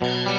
Bye.